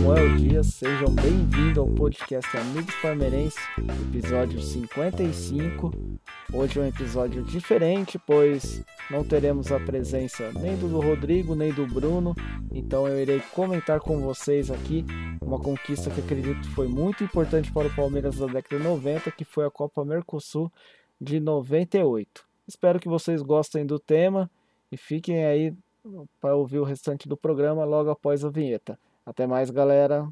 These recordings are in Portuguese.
Samuel Dias, sejam bem-vindos ao podcast Amigos Palmeirense, episódio 55. Hoje é um episódio diferente, pois não teremos a presença nem do Rodrigo nem do Bruno, então eu irei comentar com vocês aqui uma conquista que acredito foi muito importante para o Palmeiras da década de 90, que foi a Copa Mercosul de 98. Espero que vocês gostem do tema e fiquem aí para ouvir o restante do programa logo após a vinheta. Até mais, galera.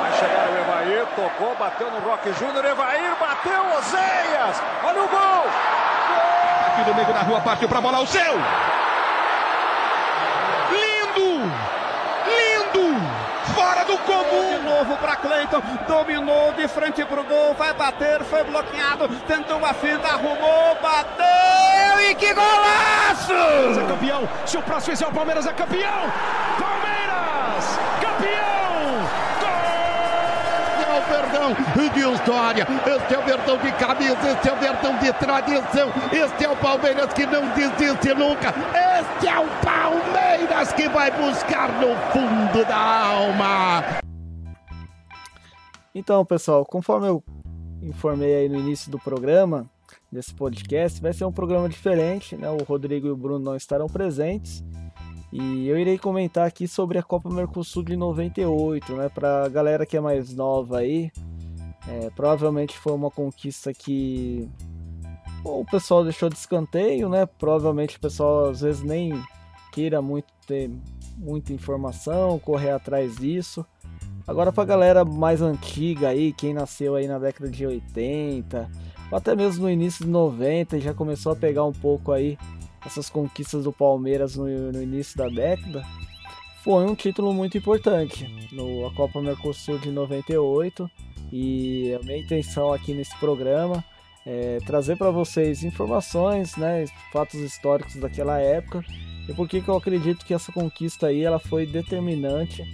Vai chegar o Evair, tocou, bateu no Roque Júnior, Evair bateu, Oséias, olha o gol! Aqui do meio da rua, partiu pra bola, o seu! Lindo! Lindo! Fora do comum! De novo para Cleiton, dominou de frente pro gol, vai bater, foi bloqueado, tentou a finta, arrumou, bateu e que golaço! É campeão, se o próximo fizer o Palmeiras é campeão! Palmeiras, campeão! é o verdão de história, este é o verdão de camisa, este é o verdão de tradição, este é o Palmeiras que não desiste nunca, este é o Palmeiras que vai buscar no fundo da alma. Então, pessoal, conforme eu informei aí no início do programa, desse podcast, vai ser um programa diferente, né? O Rodrigo e o Bruno não estarão presentes. E eu irei comentar aqui sobre a Copa Mercosul de 98, né? Pra galera que é mais nova aí, é, provavelmente foi uma conquista que ou o pessoal deixou de escanteio, né? Provavelmente o pessoal às vezes nem queira muito ter muita informação, correr atrás disso. Agora pra galera mais antiga aí, quem nasceu aí na década de 80, ou até mesmo no início de 90 e já começou a pegar um pouco aí essas conquistas do Palmeiras no, no início da década, foi um título muito importante no a Copa Mercosul de 98 e a minha intenção aqui nesse programa é trazer para vocês informações, né, fatos históricos daquela época e por que eu acredito que essa conquista aí ela foi determinante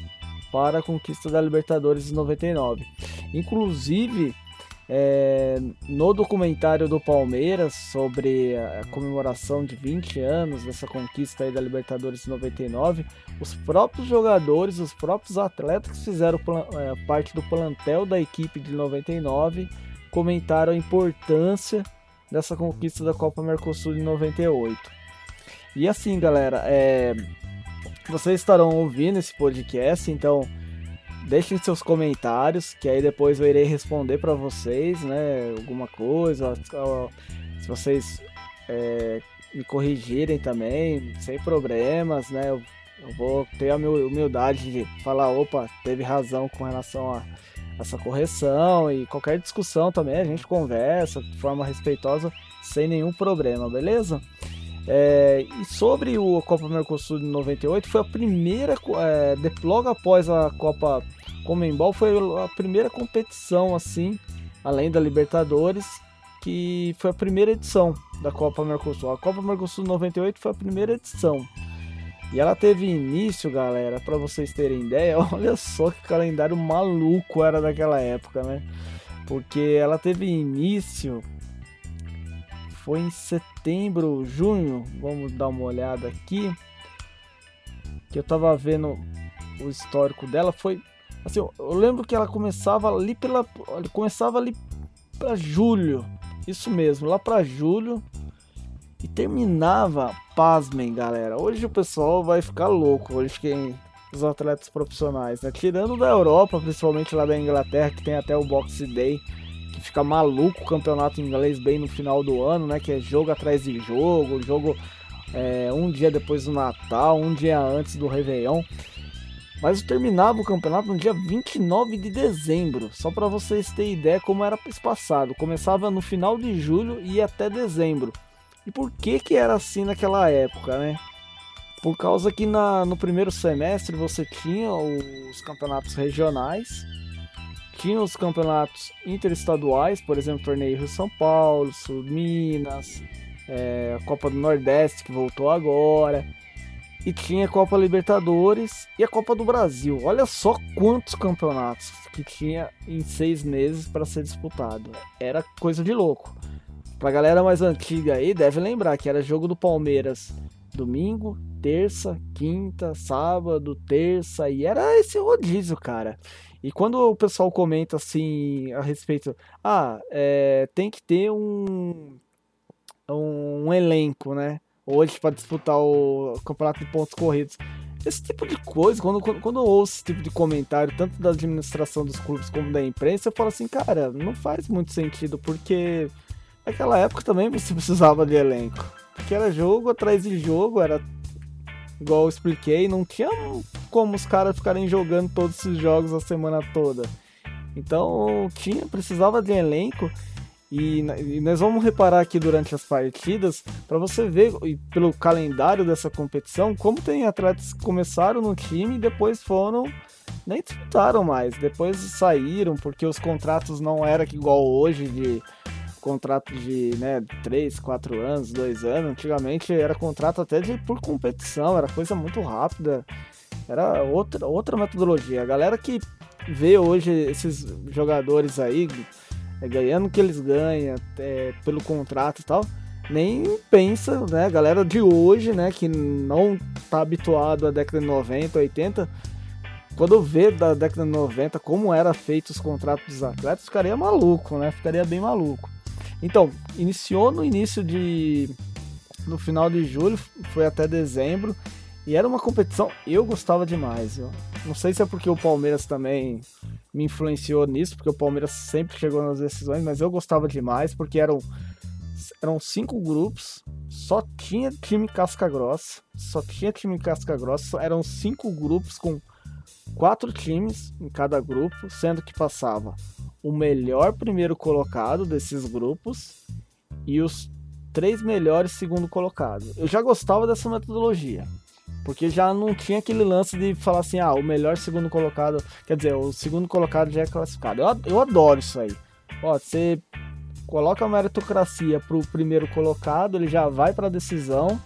para a conquista da Libertadores de 99. Inclusive, é, no documentário do Palmeiras sobre a comemoração de 20 anos dessa conquista da Libertadores 99, os próprios jogadores, os próprios atletas que fizeram é, parte do plantel da equipe de 99 comentaram a importância dessa conquista da Copa Mercosul de 98. E assim, galera, é, vocês estarão ouvindo esse podcast, então Deixem seus comentários, que aí depois eu irei responder para vocês, né? Alguma coisa. Se vocês é, me corrigirem também, sem problemas, né? Eu, eu, vou ter a humildade de falar, opa, teve razão com relação a essa correção e qualquer discussão também a gente conversa de forma respeitosa, sem nenhum problema, beleza? É, e sobre o Copa Mercosul de 98, foi a primeira, é, logo após a Copa Comembol, foi a primeira competição, assim, além da Libertadores, que foi a primeira edição da Copa Mercosul. A Copa Mercosul 98 foi a primeira edição. E ela teve início, galera, para vocês terem ideia, olha só que calendário maluco era daquela época, né? Porque ela teve início foi em setembro, junho, vamos dar uma olhada aqui. Que eu tava vendo o histórico dela, foi assim, eu lembro que ela começava ali pela começava ali para julho. Isso mesmo, lá para julho e terminava, pasmem, galera. Hoje o pessoal vai ficar louco, hoje quem os atletas profissionais, né? Tirando da Europa, principalmente lá da Inglaterra, que tem até o Boxe Day fica maluco o campeonato inglês bem no final do ano, né? Que é jogo atrás de jogo, jogo é, um dia depois do Natal, um dia antes do Réveillon. Mas eu terminava o campeonato no dia 29 de dezembro, só para vocês terem ideia como era espaçado. Começava no final de julho e ia até dezembro. E por que que era assim naquela época, né? Por causa que na, no primeiro semestre você tinha os campeonatos regionais, tinha os campeonatos interestaduais, por exemplo, Torneio Rio São Paulo, Sul Minas, é, Copa do Nordeste que voltou agora, e tinha a Copa Libertadores e a Copa do Brasil. Olha só quantos campeonatos que tinha em seis meses para ser disputado. Era coisa de louco. Pra galera mais antiga aí, deve lembrar que era jogo do Palmeiras domingo, terça, quinta, sábado, terça, e era esse rodízio, cara. E quando o pessoal comenta assim a respeito, ah, é, tem que ter um, um, elenco, né? Hoje para disputar o campeonato de pontos corridos. Esse tipo de coisa, quando, quando, quando eu ouço esse tipo de comentário, tanto da administração dos clubes como da imprensa, eu falo assim, cara, não faz muito sentido, porque naquela época também você precisava de elenco. Porque era jogo atrás de jogo, era igual eu expliquei, não tinha como os caras ficarem jogando todos esses jogos a semana toda. Então tinha, precisava de elenco e, e nós vamos reparar aqui durante as partidas para você ver pelo calendário dessa competição como tem atletas que começaram no time e depois foram nem disputaram mais, depois saíram porque os contratos não era igual hoje de contrato de né, 3, 4 anos, 2 anos. Antigamente era contrato até de por competição, era coisa muito rápida. Era outra, outra metodologia. A galera que vê hoje esses jogadores aí é, ganhando o que eles ganham é, pelo contrato e tal, nem pensa, né? A galera de hoje, né, que não tá habituado à década de 90, 80, quando vê da década de 90 como era feito os contratos dos atletas, ficaria maluco, né? Ficaria bem maluco. Então, iniciou no início de. no final de julho, foi até dezembro. E era uma competição, eu gostava demais. Eu não sei se é porque o Palmeiras também me influenciou nisso, porque o Palmeiras sempre chegou nas decisões, mas eu gostava demais, porque eram, eram cinco grupos, só tinha time casca grossa, só tinha time casca grossa, eram cinco grupos com quatro times em cada grupo, sendo que passava o melhor primeiro colocado desses grupos e os três melhores segundo colocados. Eu já gostava dessa metodologia. Porque já não tinha aquele lance de falar assim, ah, o melhor segundo colocado, quer dizer, o segundo colocado já é classificado. Eu, adoro isso aí. Ó, você coloca a meritocracia pro primeiro colocado, ele já vai para a decisão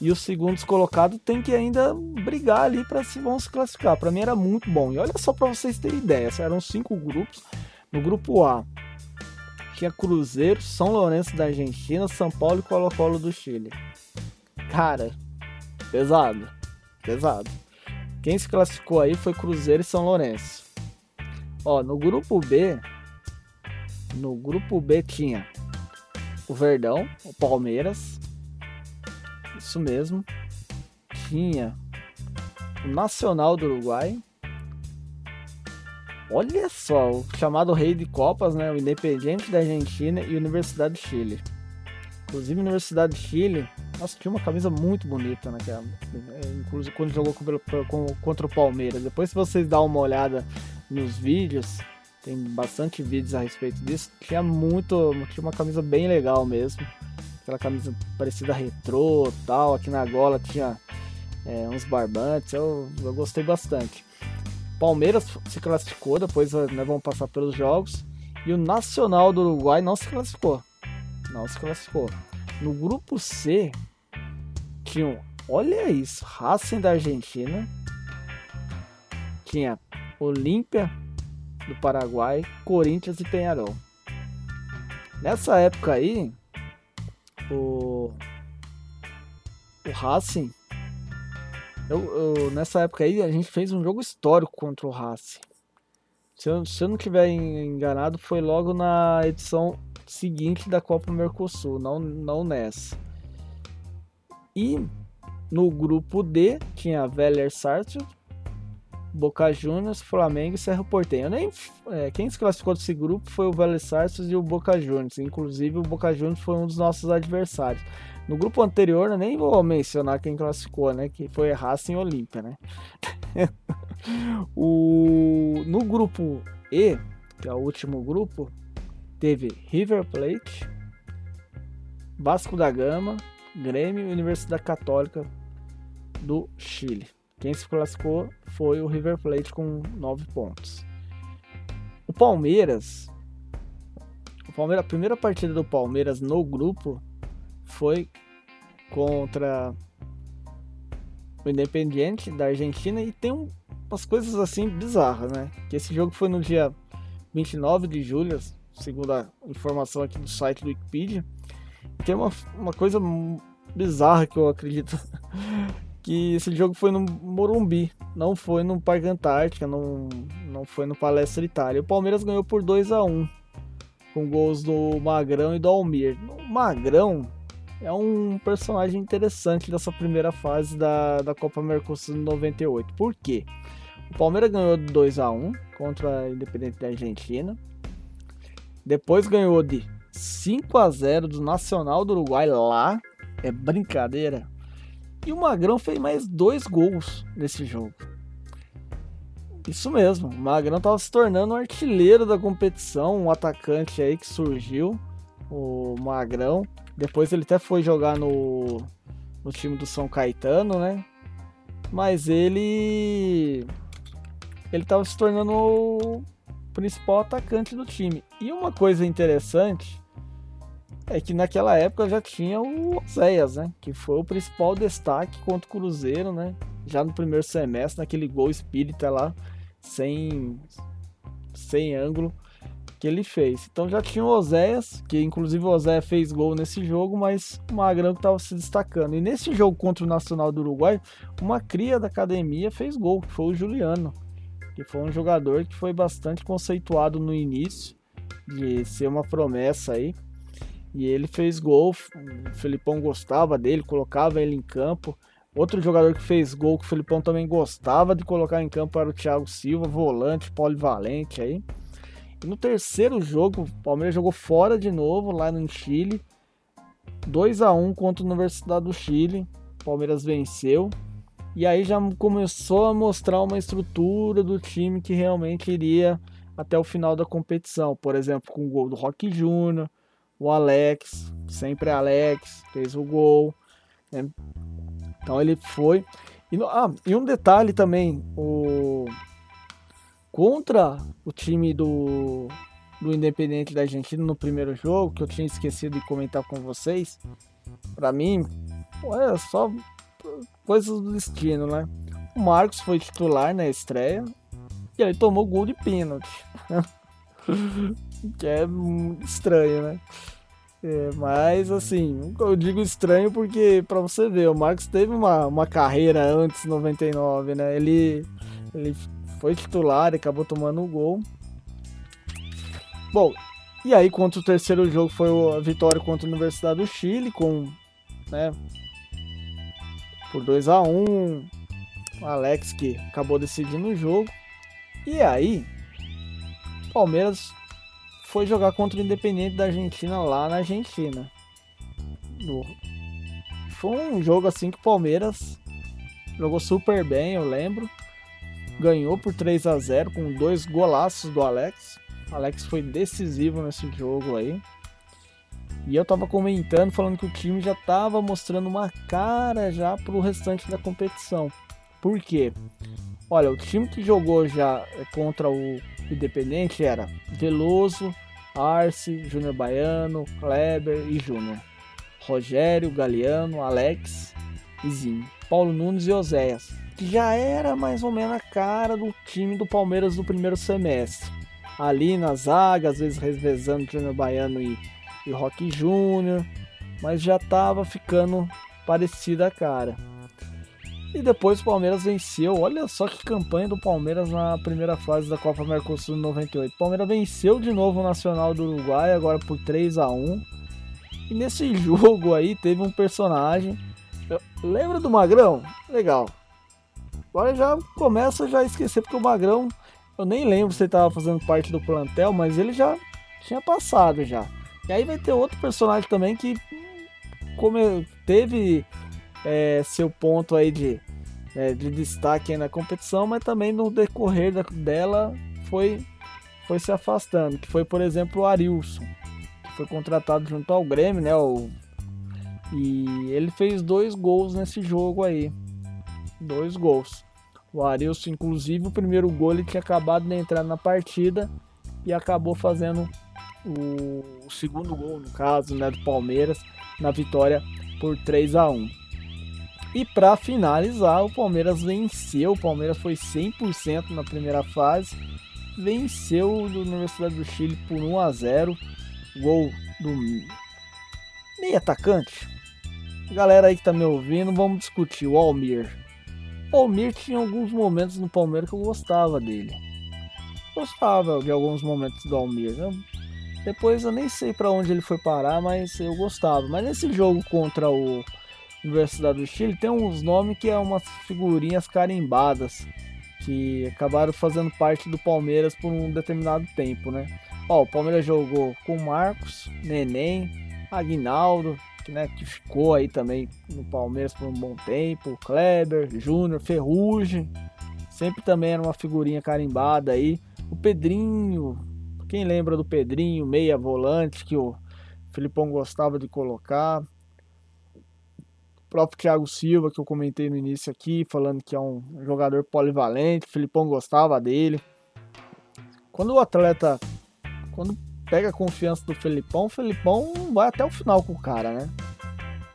e os segundos colocados tem que ainda brigar ali para se vão se classificar. Para mim era muito bom. E olha só para vocês terem ideia, eram cinco grupos. No grupo A tinha Cruzeiro, São Lourenço da Argentina, São Paulo e Colo-Colo do Chile. Cara, pesado, pesado. Quem se classificou aí foi Cruzeiro e São Lourenço. Ó, no grupo B, no grupo B tinha o Verdão, o Palmeiras, isso mesmo. Tinha o Nacional do Uruguai, Olha só, o chamado Rei de Copas, né? O Independiente da Argentina e Universidade de Chile. Inclusive, Universidade de Chile, nossa, tinha uma camisa muito bonita naquela. É, inclusive, quando jogou contra o Palmeiras. Depois, se vocês dão uma olhada nos vídeos, tem bastante vídeos a respeito disso. Tinha muito. Tinha uma camisa bem legal mesmo. Aquela camisa parecida retrô tal. Aqui na gola tinha é, uns barbantes. Eu, eu gostei bastante. Palmeiras se classificou, depois né, vão passar pelos jogos. E o Nacional do Uruguai não se classificou. Não se classificou. No grupo C, tinham, olha isso, Racing da Argentina. Tinha Olímpia do Paraguai, Corinthians e Penharol. Nessa época aí, o, o Racing eu, eu, nessa época aí, a gente fez um jogo histórico contra o Racing. Se eu, se eu não tiver enganado, foi logo na edição seguinte da Copa Mercosul, não, não nessa. E no grupo D tinha Veller Sarsfield, Boca Juniors, Flamengo e Cerro Porteño. Nem, é, quem se classificou desse grupo foi o Vélez Sarsfield e o Boca Juniors. Inclusive o Boca Juniors foi um dos nossos adversários. No grupo anterior, eu nem vou mencionar quem classificou, né? Que foi Racing e Olímpia, né? o... No grupo E, que é o último grupo, teve River Plate, Vasco da Gama, Grêmio e Universidade Católica do Chile. Quem se classificou foi o River Plate com 9 pontos. O Palmeiras, o Palmeiras, a primeira partida do Palmeiras no grupo foi contra o Independiente da Argentina e tem umas coisas assim bizarras, né? Que esse jogo foi no dia 29 de julho, segundo a informação aqui do site do Wikipedia. Tem uma, uma coisa bizarra que eu acredito que esse jogo foi no Morumbi, não foi no Parque Antártica, não, não foi no Palestra Itália. O Palmeiras ganhou por 2 a 1 com gols do Magrão e do Almir. O Magrão é um personagem interessante dessa primeira fase da, da Copa Mercosul 98. Por quê? O Palmeiras ganhou de 2 a 1 contra a Independente da Argentina. Depois ganhou de 5 a 0 do Nacional do Uruguai lá. É brincadeira. E o Magrão fez mais dois gols nesse jogo. Isso mesmo, o Magrão estava se tornando um artilheiro da competição, um atacante aí que surgiu, o Magrão. Depois ele até foi jogar no, no time do São Caetano, né? Mas ele ele estava se tornando o principal atacante do time. E uma coisa interessante é que naquela época já tinha o Zéias, né? Que foi o principal destaque contra o Cruzeiro, né? Já no primeiro semestre, naquele gol espírita lá, sem, sem ângulo que ele fez. Então já tinha o Oséias, que inclusive o Oséias fez gol nesse jogo, mas o Magrão que estava se destacando. E nesse jogo contra o Nacional do Uruguai, uma cria da academia fez gol, que foi o Juliano, que foi um jogador que foi bastante conceituado no início, de ser uma promessa aí. E ele fez gol, o Felipão gostava dele, colocava ele em campo. Outro jogador que fez gol que o Felipão também gostava de colocar em campo era o Thiago Silva, volante, polivalente aí. E no terceiro jogo, o Palmeiras jogou fora de novo, lá no Chile. 2 a 1 contra a Universidade do Chile. O Palmeiras venceu. E aí já começou a mostrar uma estrutura do time que realmente iria até o final da competição. Por exemplo, com o gol do Rock Júnior, o Alex, sempre Alex, fez o gol. Né? Então ele foi. E, ah, e um detalhe também, o contra o time do, do Independente da Argentina no primeiro jogo, que eu tinha esquecido de comentar com vocês, para mim, é só coisas do destino, né? O Marcos foi titular na estreia e ele tomou gol de pênalti. que é estranho, né? É, mas assim, eu digo estranho porque para você ver, o Marcos teve uma, uma carreira antes de 99, né? Ele, ele foi titular e acabou tomando o gol. Bom, e aí contra o terceiro jogo foi a vitória contra a Universidade do Chile com, né, por 2 a 1 o Alex que acabou decidindo o jogo. E aí, Palmeiras foi jogar contra o Independente da Argentina lá na Argentina. Foi um jogo assim que o Palmeiras jogou super bem, eu lembro. Ganhou por 3 a 0 com dois golaços do Alex. O Alex foi decisivo nesse jogo aí. E eu tava comentando, falando que o time já tava mostrando uma cara já pro restante da competição. Por quê? Olha, o time que jogou já contra o Independente era Veloso, Arce, Júnior Baiano, Kleber e Júnior. Rogério, Galeano, Alex e Zinho. Paulo Nunes e Oséias. Que já era mais ou menos a cara do time do Palmeiras do primeiro semestre. Ali na zaga, às vezes revezando Júnior Baiano e, e Rock Júnior. Mas já estava ficando parecida a cara. E depois o Palmeiras venceu. Olha só que campanha do Palmeiras na primeira fase da Copa Mercosul 98. O Palmeiras venceu de novo o Nacional do Uruguai, agora por 3 a 1 E nesse jogo aí teve um personagem. Lembra do Magrão? Legal. Agora já começa já a esquecer, porque o Magrão, eu nem lembro se ele estava fazendo parte do plantel, mas ele já tinha passado já. E aí vai ter outro personagem também que como teve é, seu ponto aí de, é, de destaque na competição, mas também no decorrer da, dela foi, foi se afastando. Que foi, por exemplo, o Arilson, que foi contratado junto ao Grêmio, né? O, e ele fez dois gols nesse jogo aí. Dois gols. O Arilson, inclusive, o primeiro gol ele tinha acabado de entrar na partida e acabou fazendo o, o segundo gol, no caso, né, do Palmeiras, na vitória por 3 a 1 e para finalizar, o Palmeiras venceu. O Palmeiras foi 100% na primeira fase. venceu a Universidade do Chile por 1 a 0. Gol do meio atacante. Galera aí que tá me ouvindo, vamos discutir o Almir. O Almir tinha alguns momentos no Palmeiras que eu gostava dele. Gostava de alguns momentos do Almir. Né? Depois eu nem sei para onde ele foi parar, mas eu gostava. Mas nesse jogo contra o Universidade do Chile tem uns nomes que é umas figurinhas carimbadas que acabaram fazendo parte do Palmeiras por um determinado tempo, né? Ó, o Palmeiras jogou com Marcos, Neném, Aguinaldo, que, né, que ficou aí também no Palmeiras por um bom tempo, Kleber, Júnior, Ferrugem, sempre também era uma figurinha carimbada aí. O Pedrinho, quem lembra do Pedrinho, meia volante que o Filipão gostava de colocar próprio Thiago Silva, que eu comentei no início aqui, falando que é um jogador polivalente, o Filipão gostava dele. Quando o atleta, quando pega a confiança do Felipão, o Felipão vai até o final com o cara, né?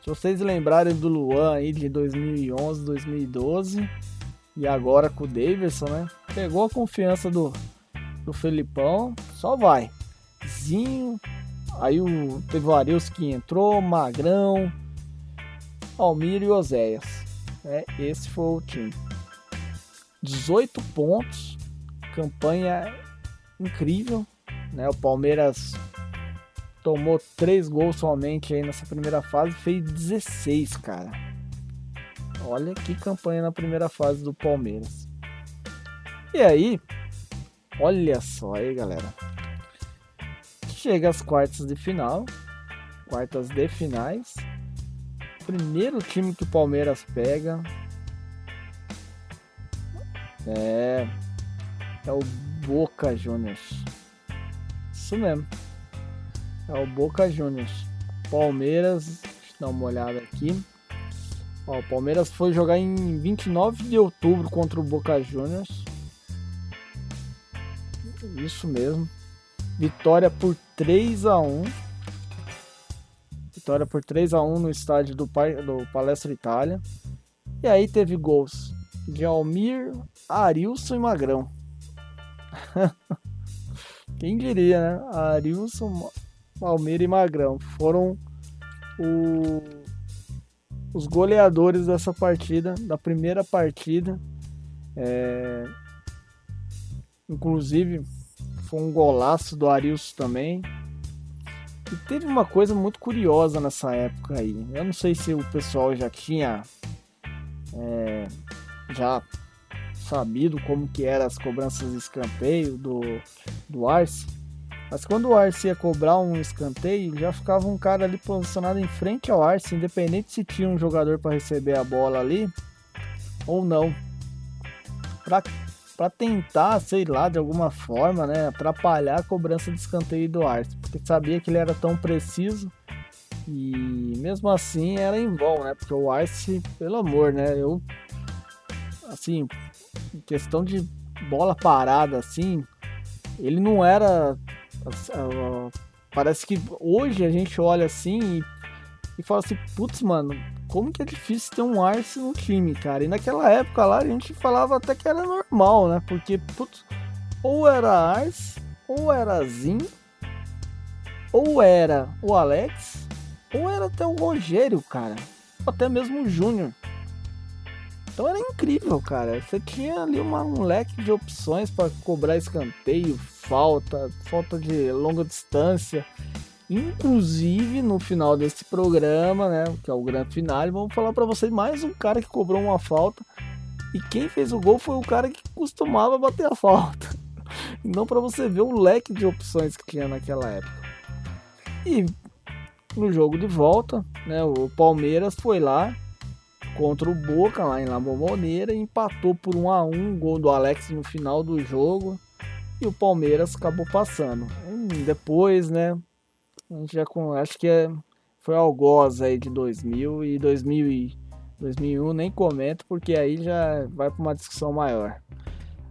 Se vocês lembrarem do Luan aí de 2011, 2012 e agora com o Davidson, né? Pegou a confiança do, do Felipão, só vai. Zinho, aí o teve o que entrou, Magrão, Almir e Oséias. É, esse foi o time. 18 pontos, campanha incrível. Né? O Palmeiras tomou 3 gols somente aí nessa primeira fase, fez 16, cara. Olha que campanha na primeira fase do Palmeiras. E aí, olha só aí, galera. Chega às quartas de final, quartas de finais primeiro time que o Palmeiras pega é é o Boca Juniors. Isso mesmo. É o Boca Juniors. Palmeiras, deixa eu dar uma olhada aqui. Ó, o Palmeiras foi jogar em 29 de outubro contra o Boca Juniors. Isso mesmo. Vitória por 3 a 1 Vitória por 3 a 1 no estádio do, do Palestra Itália. E aí teve gols de Almir, Arilson e Magrão. Quem diria, né? Arilson, Almir e Magrão foram o, os goleadores dessa partida, da primeira partida. É, inclusive, foi um golaço do Arilson também. Teve uma coisa muito curiosa nessa época aí. Eu não sei se o pessoal já tinha é, já sabido como que eram as cobranças de escanteio do, do Arce. Mas quando o Arce ia cobrar um escanteio, já ficava um cara ali posicionado em frente ao Arce, independente se tinha um jogador para receber a bola ali ou não. Para para tentar, sei lá, de alguma forma, né, atrapalhar a cobrança de escanteio do Arce, porque sabia que ele era tão preciso e mesmo assim era em vão, né? Porque o Arce, pelo amor, né? Eu assim, questão de bola parada assim, ele não era parece que hoje a gente olha assim e, e fala assim, putz, mano, como que é difícil ter um Arce no time, cara. E naquela época lá a gente falava até que era normal, né? Porque, putz, ou era Arce, ou era Zin, ou era o Alex, ou era até o Rogério, cara. Ou até mesmo o Júnior. Então era incrível, cara. Você tinha ali uma, um leque de opções para cobrar escanteio, falta, falta de longa distância. Inclusive, no final desse programa, né, que é o grande final, vamos falar para vocês mais um cara que cobrou uma falta. E quem fez o gol foi o cara que costumava bater a falta. Não para você ver o leque de opções que tinha naquela época. E no jogo de volta, né, o Palmeiras foi lá contra o Boca lá em La Bombonera empatou por 1 a 1, gol do Alex no final do jogo. E o Palmeiras acabou passando. E depois, né, a gente já com, acho que é, foi algoz aí de 2000 e 2000 e 2001 nem comento porque aí já vai para uma discussão maior.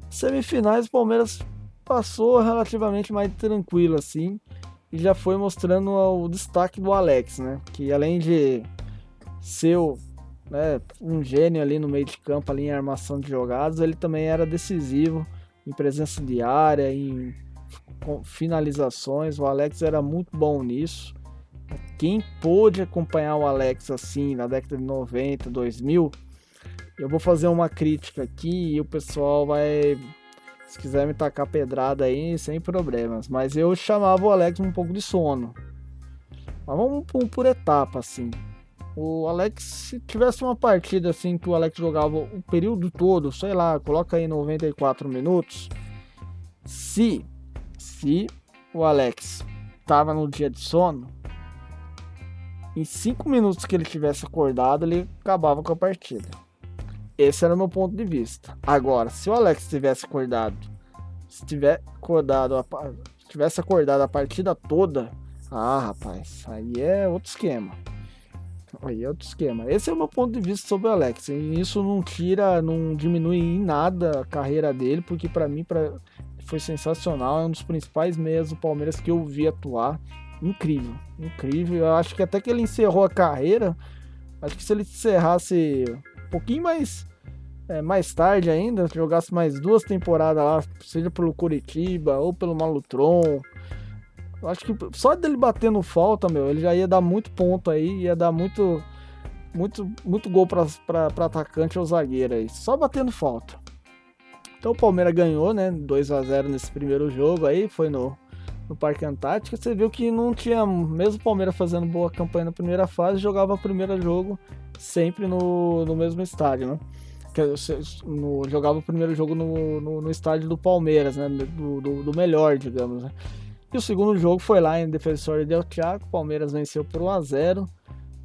Semifinais o Palmeiras passou relativamente mais tranquilo assim e já foi mostrando o destaque do Alex, né? Que além de ser né, um gênio ali no meio de campo, ali em armação de jogadas, ele também era decisivo em presença de área, em finalizações. O Alex era muito bom nisso. Quem pôde acompanhar o Alex assim na década de 90, 2000, eu vou fazer uma crítica aqui e o pessoal vai, se quiser me tacar pedrada aí, sem problemas. Mas eu chamava o Alex um pouco de sono. Mas vamos por, por etapa assim. O Alex, se tivesse uma partida assim que o Alex jogava o período todo, sei lá, coloca aí 94 minutos. Se, se o Alex tava no dia de sono, em 5 minutos que ele tivesse acordado, ele acabava com a partida. Esse era o meu ponto de vista. Agora, se o Alex tivesse acordado, se tiver acordado, tivesse acordado a partida toda, ah, rapaz, aí é outro esquema. Aí é outro esquema. Esse é o meu ponto de vista sobre o Alex. E isso não tira, não diminui em nada a carreira dele, porque para mim pra, foi sensacional. É um dos principais meias do Palmeiras que eu vi atuar. Incrível, incrível. Eu acho que até que ele encerrou a carreira, acho que se ele encerrasse um pouquinho mais é, mais tarde ainda, jogasse mais duas temporadas lá, seja pelo Curitiba ou pelo Malutron, eu acho que só dele batendo falta, meu, ele já ia dar muito ponto aí, ia dar muito muito, muito gol para atacante ou zagueiro aí, só batendo falta. Então o Palmeiras ganhou, né? 2 a 0 nesse primeiro jogo aí, foi no, no Parque Antártica. Você viu que não tinha, mesmo o Palmeiras fazendo boa campanha na primeira fase, jogava o primeiro jogo sempre no, no mesmo estádio, né? No, jogava o primeiro jogo no, no, no estádio do Palmeiras, né? Do, do, do melhor, digamos, né? E o segundo jogo foi lá em Defensor Del Chaco. O Palmeiras venceu por 1 a 0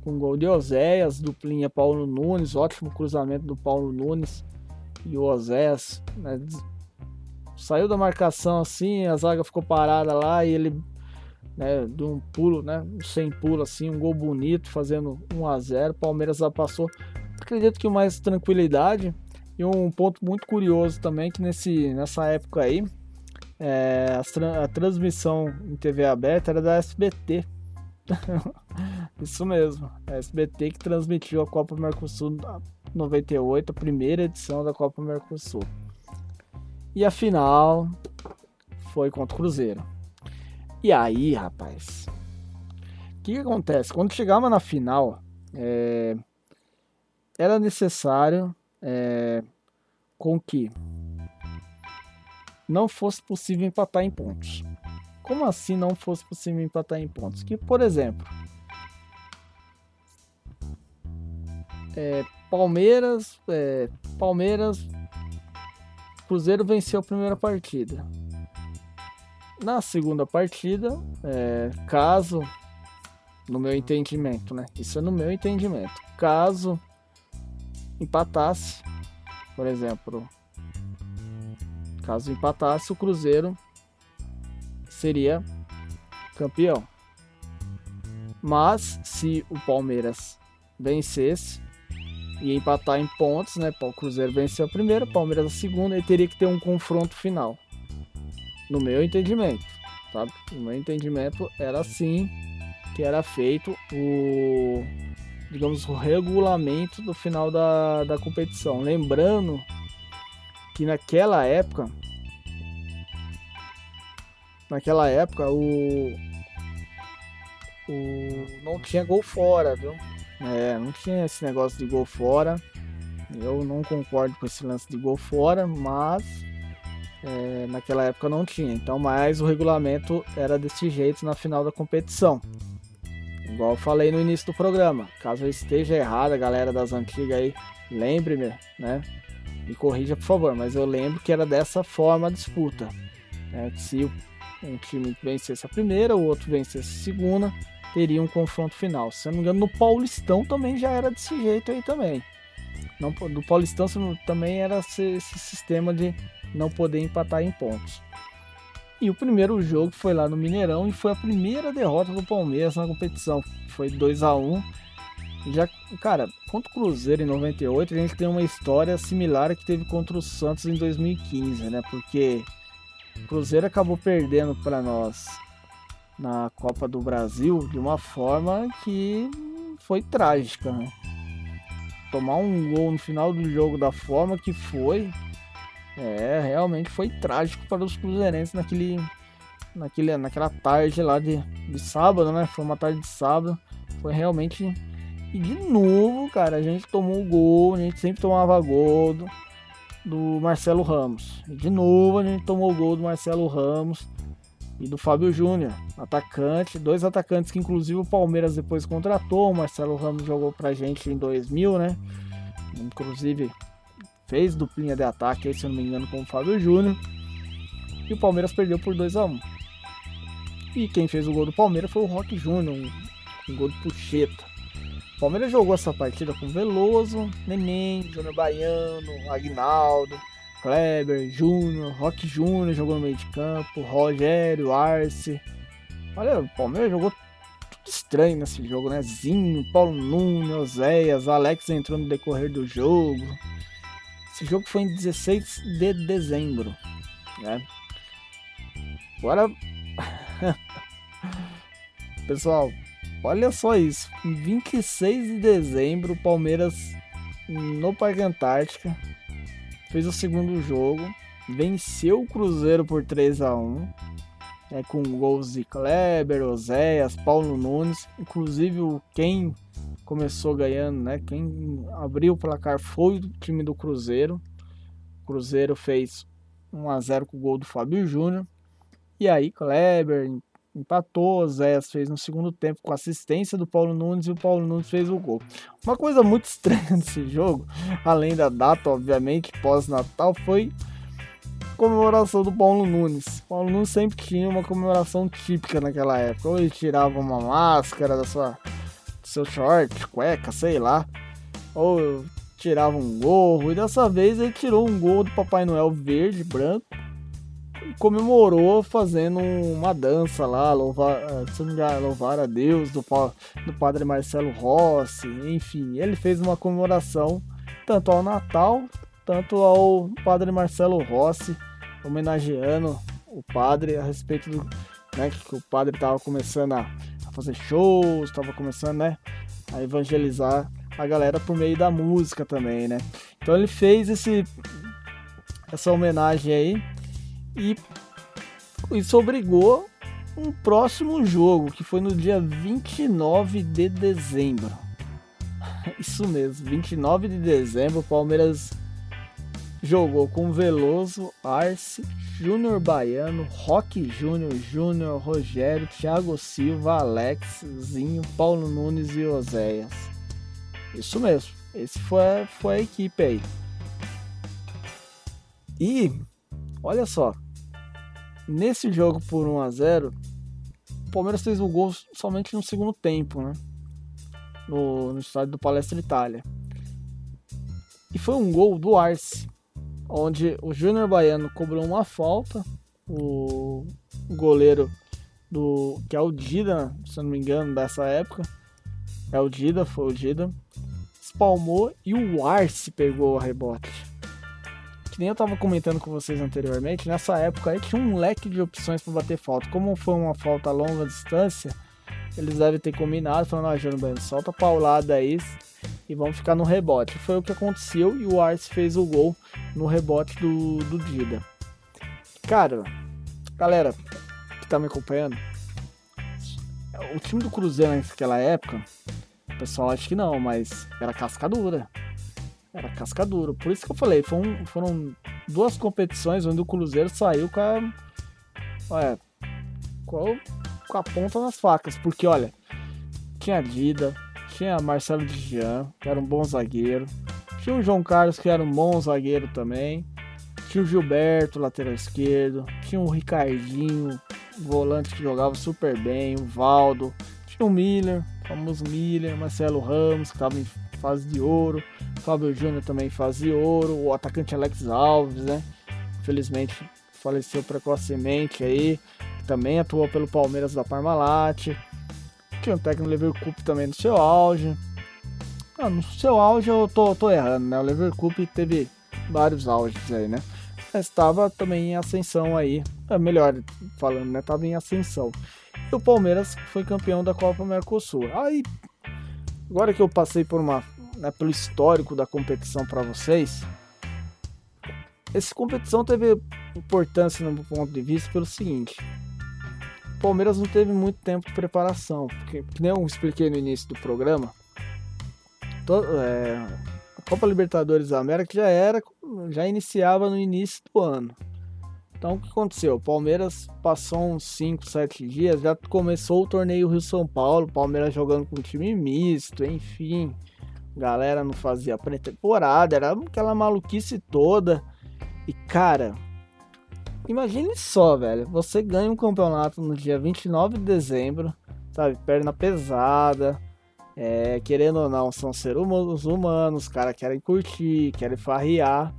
com gol de Oséias, duplinha Paulo Nunes, ótimo cruzamento do Paulo Nunes e o Oséias né, saiu da marcação assim, a zaga ficou parada lá e ele né, de um pulo, né, sem pulo assim, um gol bonito, fazendo 1 a 0. Palmeiras já passou, acredito que mais tranquilidade. E um ponto muito curioso também que nesse nessa época aí, é, a, a, transmissão em TV aberta era da SBT. Isso mesmo, a SBT que transmitiu a Copa Mercosul 98, a primeira edição da Copa Mercosul. E a final foi contra o Cruzeiro. E aí, rapaz, o que, que, acontece? Quando chegava na final, é, era necessário é, com que não fosse possível empatar em pontos. Como assim não fosse possível empatar em pontos? Que, por exemplo, é, Palmeiras, é, Palmeiras, Cruzeiro venceu a primeira partida. Na segunda partida, é, caso, no meu entendimento, né? Isso é no meu entendimento. Caso empatasse, por exemplo, Caso empatasse, o Cruzeiro seria campeão. Mas se o Palmeiras vencesse e empatar em pontos, né? O Cruzeiro venceu a primeira, Palmeiras a segunda, e teria que ter um confronto final. No meu entendimento, sabe? No meu entendimento era assim que era feito o digamos o regulamento do final da, da competição. Lembrando que naquela época naquela época o o não tinha gol fora, viu? É, não tinha esse negócio de gol fora. Eu não concordo com esse lance de gol fora, mas é, naquela época não tinha. Então, mas o regulamento era desse jeito na final da competição. Igual eu falei no início do programa. Caso eu esteja errado, a galera das antigas aí, lembre-me, né? Me corrija, por favor, mas eu lembro que era dessa forma a disputa. Né? Se um time vencesse a primeira, o outro vencesse a segunda, teria um confronto final. Se eu não me engano, no Paulistão também já era desse jeito aí também. Não, do Paulistão também era esse, esse sistema de não poder empatar em pontos. E o primeiro jogo foi lá no Mineirão e foi a primeira derrota do Palmeiras na competição. Foi 2 a 1 já, cara, contra o Cruzeiro em 98, a gente tem uma história similar que teve contra o Santos em 2015, né? Porque o Cruzeiro acabou perdendo para nós na Copa do Brasil de uma forma que foi trágica, né? Tomar um gol no final do jogo da forma que foi, É, realmente foi trágico para os cruzeirenses naquele, naquele, naquela tarde lá de, de sábado, né? Foi uma tarde de sábado. Foi realmente. E de novo, cara, a gente tomou o gol, a gente sempre tomava gol do, do Marcelo Ramos. E de novo a gente tomou o gol do Marcelo Ramos e do Fábio Júnior, atacante, dois atacantes que inclusive o Palmeiras depois contratou, o Marcelo Ramos jogou pra gente em 2000, né? Inclusive fez duplinha de ataque, se eu não me engano, com o Fábio Júnior. E o Palmeiras perdeu por 2 a 1 E quem fez o gol do Palmeiras foi o Roque Júnior, um, um gol de puxeta. O Palmeiras jogou essa partida com Veloso, Neném, Júnior Baiano, Agnaldo, Kleber, Júnior, Rock Júnior jogou no meio de campo, Rogério, Arce. Olha, o Palmeiras jogou tudo estranho nesse jogo, né? Zinho, Paulo Nunes, Oséias, Alex entrou no decorrer do jogo. Esse jogo foi em 16 de dezembro, né? Agora, pessoal, olha só isso. Em 26 de dezembro, o Palmeiras no Parque Antártica fez o segundo jogo, venceu o Cruzeiro por 3 a 1 é, com gols de Kleber, Oséias, Paulo Nunes. Inclusive, quem começou ganhando, né? Quem abriu o placar foi o time do Cruzeiro. O Cruzeiro fez 1 a 0 com o gol do Fábio Júnior. E aí, Kleber empatou, o Zéas fez no segundo tempo com assistência do Paulo Nunes e o Paulo Nunes fez o gol. Uma coisa muito estranha nesse jogo, além da data, obviamente, pós-Natal, foi comemoração do Paulo Nunes. O Paulo Nunes sempre tinha uma comemoração típica naquela época. Ou ele tirava uma máscara da sua seu short, cueca, sei lá. Ou tirava um gorro. E dessa vez ele tirou um gol do Papai Noel verde, branco comemorou fazendo uma dança lá, louvar, eh, louvar a Deus do, do padre Marcelo Rossi, enfim, ele fez uma comemoração tanto ao Natal, tanto ao padre Marcelo Rossi, homenageando o padre a respeito do né, que o padre estava começando a, a fazer shows, estava começando né, a evangelizar a galera por meio da música também, né? Então ele fez esse essa homenagem aí e isso obrigou um próximo jogo, que foi no dia 29 de dezembro. Isso mesmo, 29 de dezembro, o Palmeiras jogou com Veloso, Arce, Júnior Baiano, Roque Júnior, Júnior, Rogério, Thiago Silva, Alex, Zinho, Paulo Nunes e Oséias. Isso mesmo, esse foi, foi a equipe aí. E, olha só, Nesse jogo por 1 a 0 o Palmeiras fez o gol somente no segundo tempo, né? No, no estádio do Palestra Itália. E foi um gol do Arce, onde o Júnior Baiano cobrou uma falta, o goleiro do que é o Dida, se eu não me engano, dessa época, é o Dida, foi o Dida, espalmou e o Arce pegou o rebote que nem eu tava comentando com vocês anteriormente, nessa época aí tinha um leque de opções para bater falta. Como foi uma falta a longa distância, eles devem ter combinado, falando, ah, Júnior Bueno, solta a paulada aí e vamos ficar no rebote. Foi o que aconteceu e o Arce fez o gol no rebote do, do Dida. Cara, galera que tá me acompanhando, o time do Cruzeiro naquela época, o pessoal acha que não, mas era cascadura. Era casca dura. Por isso que eu falei, foram, foram duas competições onde o Cruzeiro saiu com a. Olha, com a, ponta nas facas. Porque, olha, tinha Dida, tinha Marcelo de Jean, que era um bom zagueiro. Tinha o João Carlos, que era um bom zagueiro também. Tinha o Gilberto, lateral esquerdo. Tinha o Ricardinho, volante que jogava super bem. O Valdo. Tinha o Miller, famoso Miller. Marcelo Ramos, que estava em fase de ouro. Fábio Júnior também fase de ouro. O atacante Alex Alves, né? Infelizmente faleceu precocemente aí. Também atuou pelo Palmeiras da Parmalat. Tinha o técnico Leverkusen também no seu auge. Ah, no seu auge eu tô, tô errando, né? O Leverkusen teve vários auges aí, né? Estava também em ascensão aí. É melhor falando, né? Tava em ascensão. E o Palmeiras foi campeão da Copa Mercosul. Aí Agora que eu passei por uma, né, pelo histórico da competição para vocês, essa competição teve importância no meu ponto de vista pelo seguinte. O Palmeiras não teve muito tempo de preparação, porque, que nem eu expliquei no início do programa, é, a Copa Libertadores da América já era, já iniciava no início do ano. Então o que aconteceu? O Palmeiras passou uns 5, 7 dias, já começou o torneio Rio São Paulo, Palmeiras jogando com time misto, enfim. Galera não fazia pré-temporada, era aquela maluquice toda. E cara, imagine só, velho, você ganha um campeonato no dia 29 de dezembro, sabe, perna pesada, é, querendo ou não, são seres humanos, os caras querem curtir, querem farrear.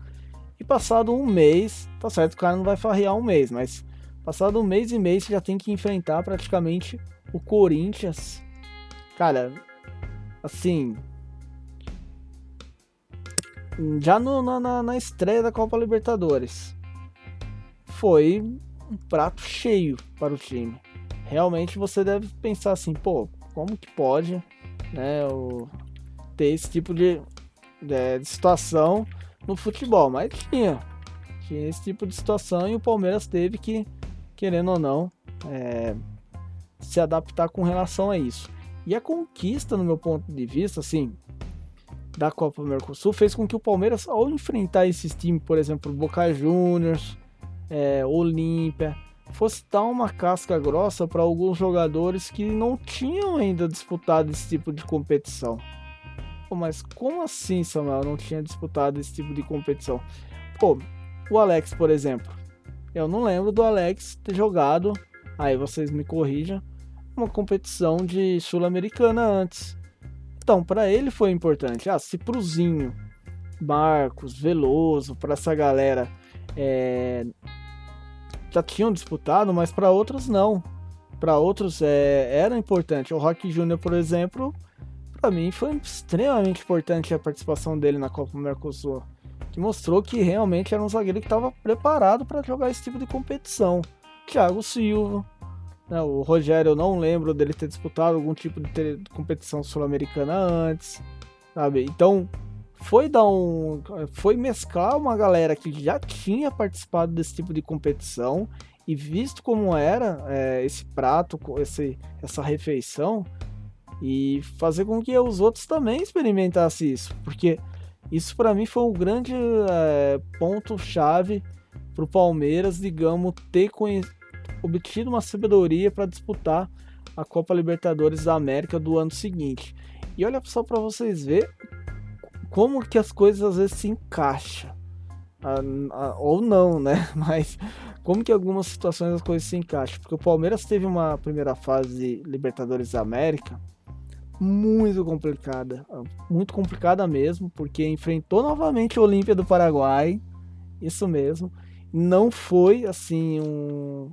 E passado um mês, tá certo que o cara não vai farrear um mês, mas passado um mês e meio você já tem que enfrentar praticamente o Corinthians. Cara, assim. Já no, na, na estreia da Copa Libertadores. Foi um prato cheio para o time. Realmente você deve pensar assim, pô, como que pode né, o, ter esse tipo de, de, de situação no futebol, mas tinha, tinha esse tipo de situação e o Palmeiras teve que, querendo ou não, é, se adaptar com relação a isso. E a conquista, no meu ponto de vista, assim, da Copa Mercosul fez com que o Palmeiras, ao enfrentar esses times, por exemplo, Boca Juniors, é, Olímpia, fosse dar uma casca grossa para alguns jogadores que não tinham ainda disputado esse tipo de competição. Pô, mas como assim, Samuel, não tinha disputado esse tipo de competição? Pô, o Alex, por exemplo. Eu não lembro do Alex ter jogado, aí vocês me corrijam, uma competição de sul-americana antes. Então, para ele foi importante. Ah, se Pruzinho, Marcos, Veloso, para essa galera é, já tinham disputado, mas para outros não. Para outros é, era importante. O Rock Júnior, por exemplo, para mim foi extremamente importante a participação dele na Copa Mercosul, que mostrou que realmente era um zagueiro que estava preparado para jogar esse tipo de competição. Thiago Silva, né, o Rogério, eu não lembro dele ter disputado algum tipo de competição sul-americana antes, sabe? Então, foi dar um foi mesclar uma galera que já tinha participado desse tipo de competição e visto como era é, esse prato, esse, essa refeição e fazer com que os outros também experimentassem isso, porque isso para mim foi um grande é, ponto chave para o Palmeiras, digamos, ter obtido uma sabedoria para disputar a Copa Libertadores da América do ano seguinte. E olha só para vocês verem como que as coisas às vezes se encaixam. ou não, né? Mas como que algumas situações as coisas se encaixam. Porque o Palmeiras teve uma primeira fase Libertadores da América muito complicada. Muito complicada mesmo, porque enfrentou novamente o Olímpia do Paraguai. Isso mesmo. Não foi assim um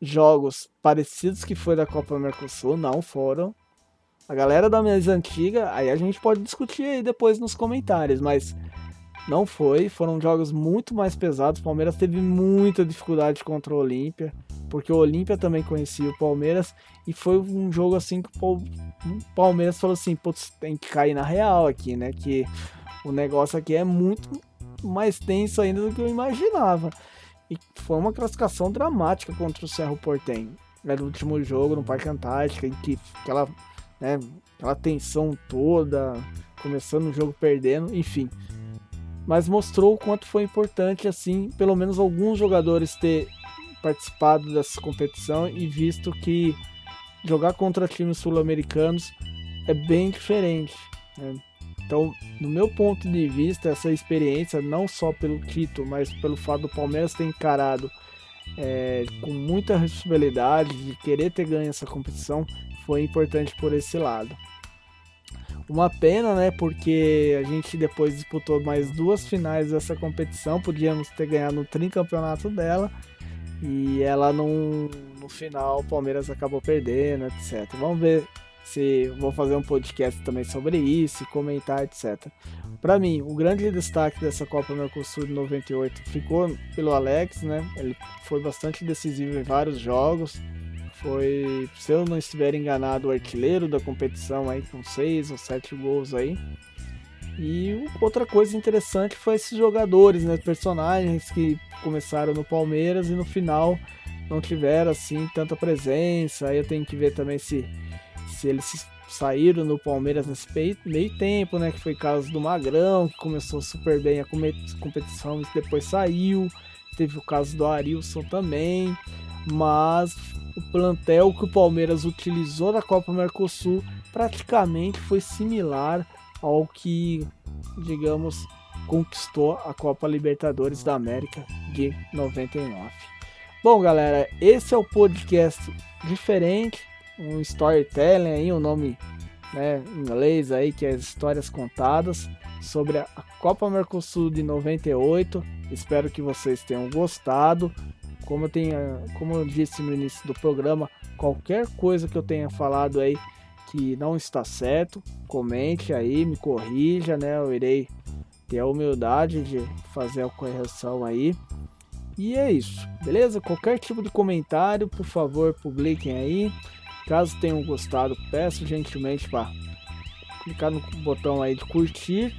jogos parecidos que foi da Copa Mercosul, não foram. A galera da mesa antiga, aí a gente pode discutir aí depois nos comentários, mas não foi. Foram jogos muito mais pesados. O Palmeiras teve muita dificuldade contra o Olímpia, porque o Olímpia também conhecia o Palmeiras e foi um jogo assim que o Palmeiras falou assim: putz, tem que cair na real aqui, né? Que o negócio aqui é muito mais tenso ainda do que eu imaginava. E foi uma classificação dramática contra o Cerro Portenho. Era o último jogo no Parque Antártica, em que aquela né? Aquela tensão toda, começando o jogo perdendo, enfim. Mas mostrou o quanto foi importante, assim, pelo menos alguns jogadores ter participado dessa competição e visto que jogar contra times sul-americanos é bem diferente. Né? Então, no meu ponto de vista, essa experiência, não só pelo título, mas pelo fato do Palmeiras ter encarado é, com muita responsabilidade de querer ter ganho essa competição, foi importante por esse lado. Uma pena, né? Porque a gente depois disputou mais duas finais dessa competição, podíamos ter ganhado no tricampeonato dela. E ela não, no final, o Palmeiras acabou perdendo, etc. Vamos ver se vou fazer um podcast também sobre isso, comentar, etc. Para mim, o grande destaque dessa Copa Mercosul de 98 ficou pelo Alex, né? Ele foi bastante decisivo em vários jogos foi, se eu não estiver enganado, o artilheiro da competição aí com seis ou sete gols aí. E outra coisa interessante foi esses jogadores, né, personagens que começaram no Palmeiras e no final não tiveram assim tanta presença. Aí eu tenho que ver também se, eles saíram no Palmeiras nesse meio tempo, né? Que foi caso do Magrão, que começou super bem a competição e depois saiu. Teve o caso do Arilson também. Mas o plantel que o Palmeiras utilizou na Copa Mercosul praticamente foi similar ao que, digamos, conquistou a Copa Libertadores da América de 99. Bom, galera, esse é o podcast diferente, um storytelling aí, um nome né, inglês aí, que é as histórias contadas sobre a Copa Mercosul de 98. Espero que vocês tenham gostado. Como eu, tenha, como eu disse no início do programa, qualquer coisa que eu tenha falado aí que não está certo, comente aí, me corrija, né? Eu irei ter a humildade de fazer a correção aí. E é isso, beleza? Qualquer tipo de comentário, por favor, publiquem aí. Caso tenham gostado, peço gentilmente para clicar no botão aí de curtir,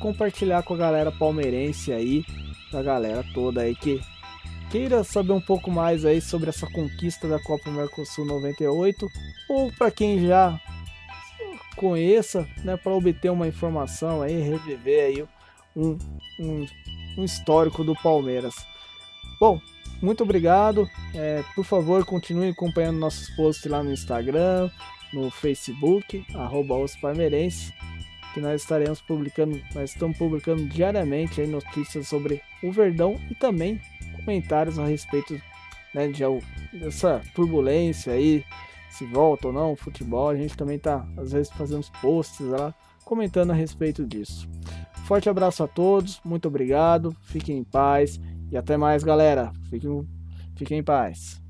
compartilhar com a galera palmeirense aí, a galera toda aí que queira saber um pouco mais aí sobre essa conquista da Copa Mercosul 98, ou para quem já conheça, né, para obter uma informação aí, reviver aí um, um, um histórico do Palmeiras. Bom, muito obrigado. É, por favor, continue acompanhando nossos posts lá no Instagram, no Facebook, arroba os que nós estaremos publicando, nós estamos publicando diariamente notícias sobre o Verdão e também comentários a respeito né, de, dessa turbulência aí, se volta ou não, futebol. A gente também está, às vezes, fazendo posts lá, comentando a respeito disso. Forte abraço a todos, muito obrigado, fiquem em paz e até mais, galera. Fiquem, fiquem em paz.